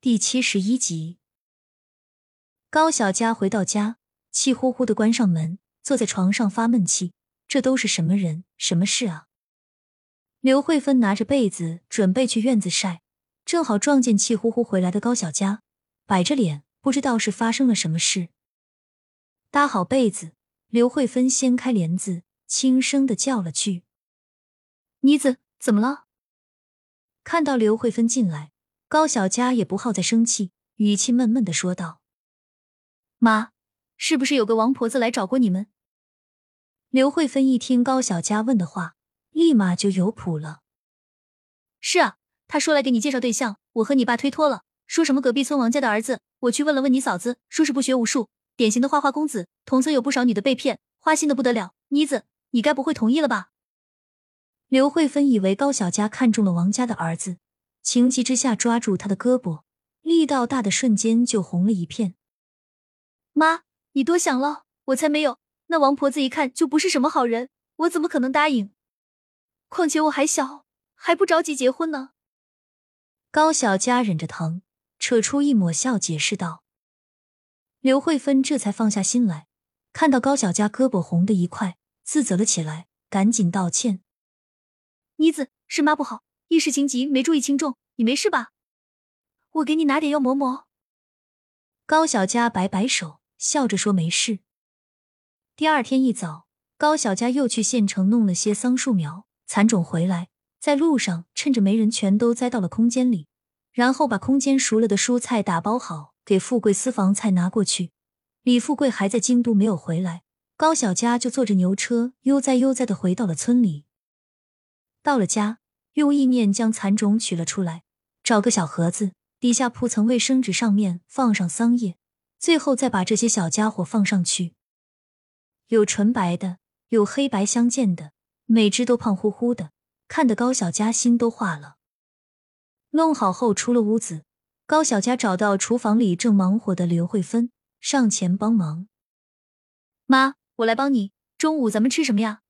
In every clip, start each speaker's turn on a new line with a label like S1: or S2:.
S1: 第七十一集，高小佳回到家，气呼呼的关上门，坐在床上发闷气。这都是什么人，什么事啊？刘慧芬拿着被子准备去院子晒，正好撞见气呼呼回来的高小佳，摆着脸，不知道是发生了什么事。搭好被子，刘慧芬掀开帘子，轻声的叫了句：“妮子，怎么了？”看到刘慧芬进来。高小佳也不好再生气，语气闷闷的说道：“妈，是不是有个王婆子来找过你们？”刘慧芬一听高小佳问的话，立马就有谱了。“是啊，他说来给你介绍对象，我和你爸推脱了，说什么隔壁村王家的儿子。我去问了问你嫂子，说是不学无术，典型的花花公子。同村有不少女的被骗，花心的不得了。妮子，你该不会同意了吧？”刘慧芬以为高小佳看中了王家的儿子。情急之下，抓住他的胳膊，力道大的瞬间就红了一片。妈，你多想了，我才没有。那王婆子一看就不是什么好人，我怎么可能答应？况且我还小，还不着急结婚呢。高小佳忍着疼，扯出一抹笑，解释道。刘慧芬这才放下心来，看到高小佳胳膊红的一块，自责了起来，赶紧道歉：“妮子，是妈不好。”一时情急，没注意轻重，你没事吧？我给你拿点药抹抹。高小佳摆摆手，笑着说：“没事。”第二天一早，高小佳又去县城弄了些桑树苗、蚕种回来，在路上趁着没人，全都栽到了空间里，然后把空间熟了的蔬菜打包好，给富贵私房菜拿过去。李富贵还在京都没有回来，高小佳就坐着牛车悠哉悠哉的回到了村里。到了家。用意念将蚕种取了出来，找个小盒子，底下铺层卫生纸，上面放上桑叶，最后再把这些小家伙放上去。有纯白的，有黑白相间的，每只都胖乎乎的，看得高小佳心都化了。弄好后出了屋子，高小佳找到厨房里正忙活的刘慧芬，上前帮忙：“妈，我来帮你。中午咱们吃什么呀？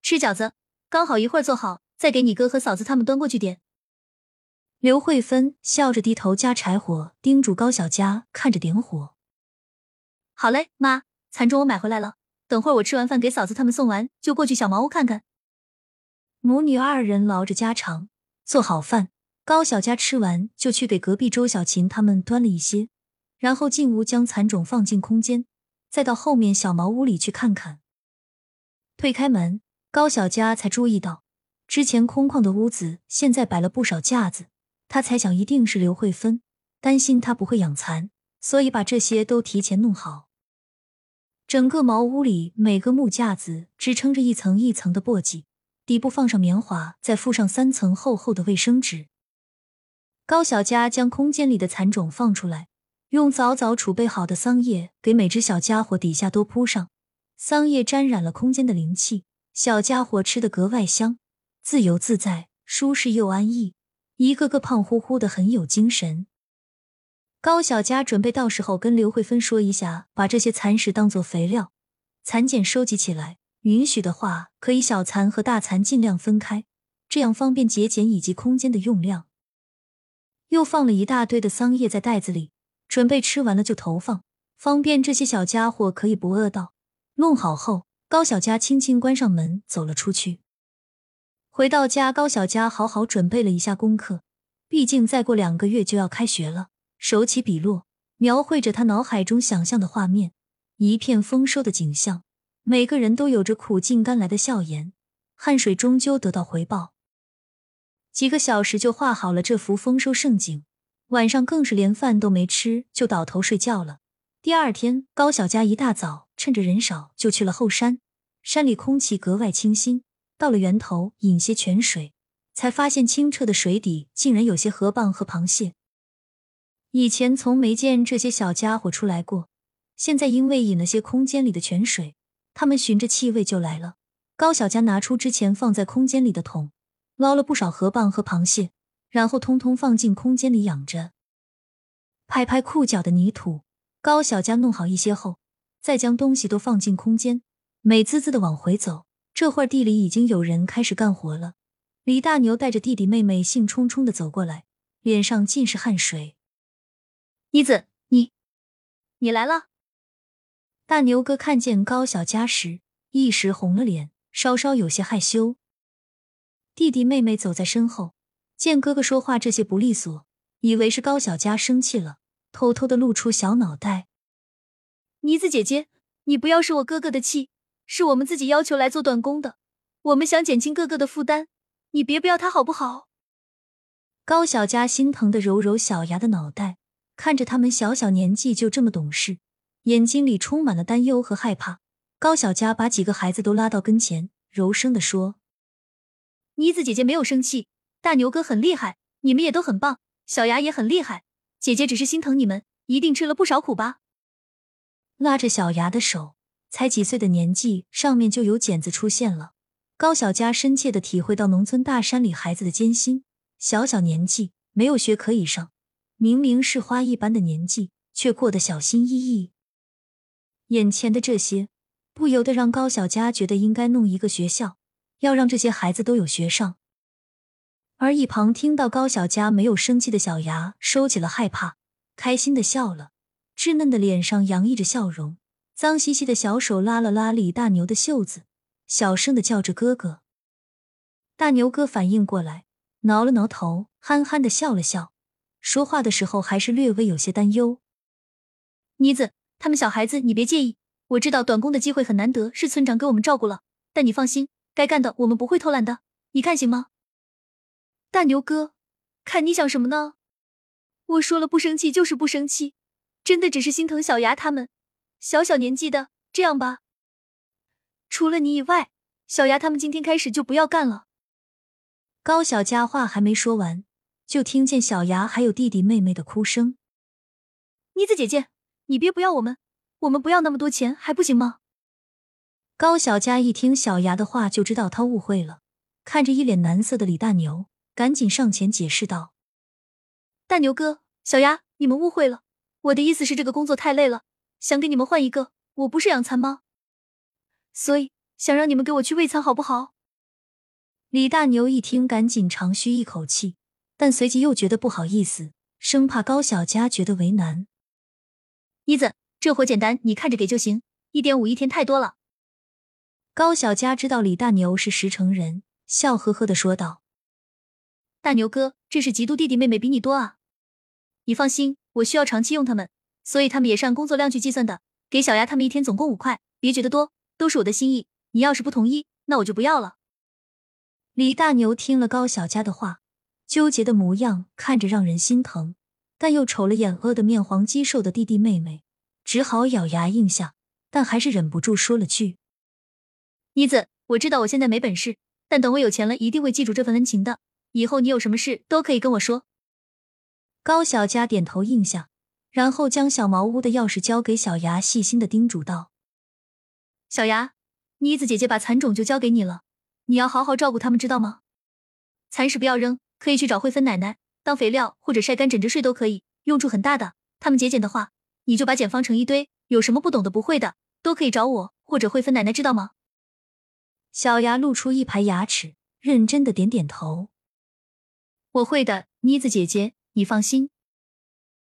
S1: 吃饺子，刚好一会儿做好。”再给你哥和嫂子他们端过去点。刘慧芬笑着低头加柴火，叮嘱高小佳看着点火。好嘞，妈，蚕种我买回来了，等会儿我吃完饭给嫂子他们送完，就过去小茅屋看看。母女二人唠着家常，做好饭。高小佳吃完就去给隔壁周小琴他们端了一些，然后进屋将蚕种放进空间，再到后面小茅屋里去看看。推开门，高小佳才注意到。之前空旷的屋子，现在摆了不少架子。他猜想一定是刘慧芬担心他不会养蚕，所以把这些都提前弄好。整个茅屋里，每个木架子支撑着一层一层的簸箕，底部放上棉花，再附上三层厚厚的卫生纸。高小佳将空间里的蚕种放出来，用早早储备好的桑叶给每只小家伙底下都铺上，桑叶沾染了空间的灵气，小家伙吃的格外香。自由自在，舒适又安逸，一个个胖乎乎的，很有精神。高小佳准备到时候跟刘慧芬说一下，把这些蚕食当做肥料，蚕茧收集起来，允许的话，可以小蚕和大蚕尽量分开，这样方便节俭以及空间的用量。又放了一大堆的桑叶在袋子里，准备吃完了就投放，方便这些小家伙可以不饿到。弄好后，高小佳轻轻关上门，走了出去。回到家，高小佳好好准备了一下功课，毕竟再过两个月就要开学了。手起笔落，描绘着他脑海中想象的画面，一片丰收的景象，每个人都有着苦尽甘来的笑颜，汗水终究得到回报。几个小时就画好了这幅丰收盛景，晚上更是连饭都没吃就倒头睡觉了。第二天，高小佳一大早趁着人少就去了后山，山里空气格外清新。到了源头饮些泉水，才发现清澈的水底竟然有些河蚌和螃蟹。以前从没见这些小家伙出来过，现在因为饮了些空间里的泉水，他们循着气味就来了。高小佳拿出之前放在空间里的桶，捞了不少河蚌和螃蟹，然后通通放进空间里养着。拍拍裤脚的泥土，高小佳弄好一些后，再将东西都放进空间，美滋滋的往回走。这会儿地里已经有人开始干活了。李大牛带着弟弟妹妹兴冲冲的走过来，脸上尽是汗水。
S2: 妮子，你，你来了。
S1: 大牛哥看见高小佳时，一时红了脸，稍稍有些害羞。弟弟妹妹走在身后，见哥哥说话这些不利索，以为是高小佳生气了，偷偷的露出小脑袋。
S2: 妮子姐姐，你不要生我哥哥的气，是我们自己要求来做短工的，我们想减轻哥哥的负担，你别不要他好不好？
S1: 高小佳心疼的揉揉小牙的脑袋，看着他们小小年纪就这么懂事，眼睛里充满了担忧和害怕。高小佳把几个孩子都拉到跟前，柔声的说。
S2: 妮子姐姐没有生气，大牛哥很厉害，你们也都很棒，小牙也很厉害。姐姐只是心疼你们，一定吃了不少苦吧？
S1: 拉着小牙的手，才几岁的年纪，上面就有茧子出现了。高小佳深切的体会到农村大山里孩子的艰辛，小小年纪没有学可以上，明明是花一般的年纪，却过得小心翼翼。眼前的这些，不由得让高小佳觉得应该弄一个学校。要让这些孩子都有学上，而一旁听到高小佳没有生气的小牙收起了害怕，开心的笑了，稚嫩的脸上洋溢着笑容，脏兮兮的小手拉了拉李大牛的袖子，小声的叫着哥哥。大牛哥反应过来，挠了挠头，憨憨的笑了笑，说话的时候还是略微有些担忧：“
S2: 妮子，他们小孩子你别介意，我知道短工的机会很难得，是村长给我们照顾了，但你放心。”该干的我们不会偷懒的，你看行吗？大牛哥，看你想什么呢？我说了不生气就是不生气，真的只是心疼小牙他们，小小年纪的，这样吧。除了你以外，小牙他们今天开始就不要干了。
S1: 高小佳话还没说完，就听见小牙还有弟弟妹妹的哭声。
S2: 妮子姐姐，你别不要我们，我们不要那么多钱还不行吗？
S1: 高小佳一听小牙的话，就知道他误会了，看着一脸难色的李大牛，赶紧上前解释道：“
S2: 大牛哥，小牙，你们误会了，我的意思是这个工作太累了，想给你们换一个。我不是养蚕吗？所以想让你们给我去喂蚕，好不好？”
S1: 李大牛一听，赶紧长吁一口气，但随即又觉得不好意思，生怕高小佳觉得为难。
S2: 妮子，这活简单，你看着给就行，一点五一天太多了。
S1: 高小佳知道李大牛是实诚人，笑呵呵的说道：“
S2: 大牛哥，这是嫉妒弟弟妹妹比你多啊！你放心，我需要长期用他们，所以他们也是按工作量去计算的。给小丫他们一天总共五块，别觉得多，都是我的心意。你要是不同意，那我就不要了。”
S1: 李大牛听了高小佳的话，纠结的模样看着让人心疼，但又瞅了眼饿得面黄肌瘦的弟弟妹妹，只好咬牙应下，但还是忍不住说了句。
S2: 妮子，我知道我现在没本事，但等我有钱了，一定会记住这份恩情的。以后你有什么事都可以跟我说。
S1: 高小佳点头应下，然后将小茅屋的钥匙交给小牙，细心的叮嘱道：“
S2: 小牙，妮子姐姐把蚕种就交给你了，你要好好照顾它们，知道吗？蚕食不要扔，可以去找慧芬奶奶当肥料，或者晒干枕着睡都可以，用处很大的。它们节俭的话，你就把茧放成一堆，有什么不懂的、不会的，都可以找我或者慧芬奶奶，知道吗？”
S1: 小牙露出一排牙齿，认真的点点头。
S2: 我会的，妮子姐姐，你放心。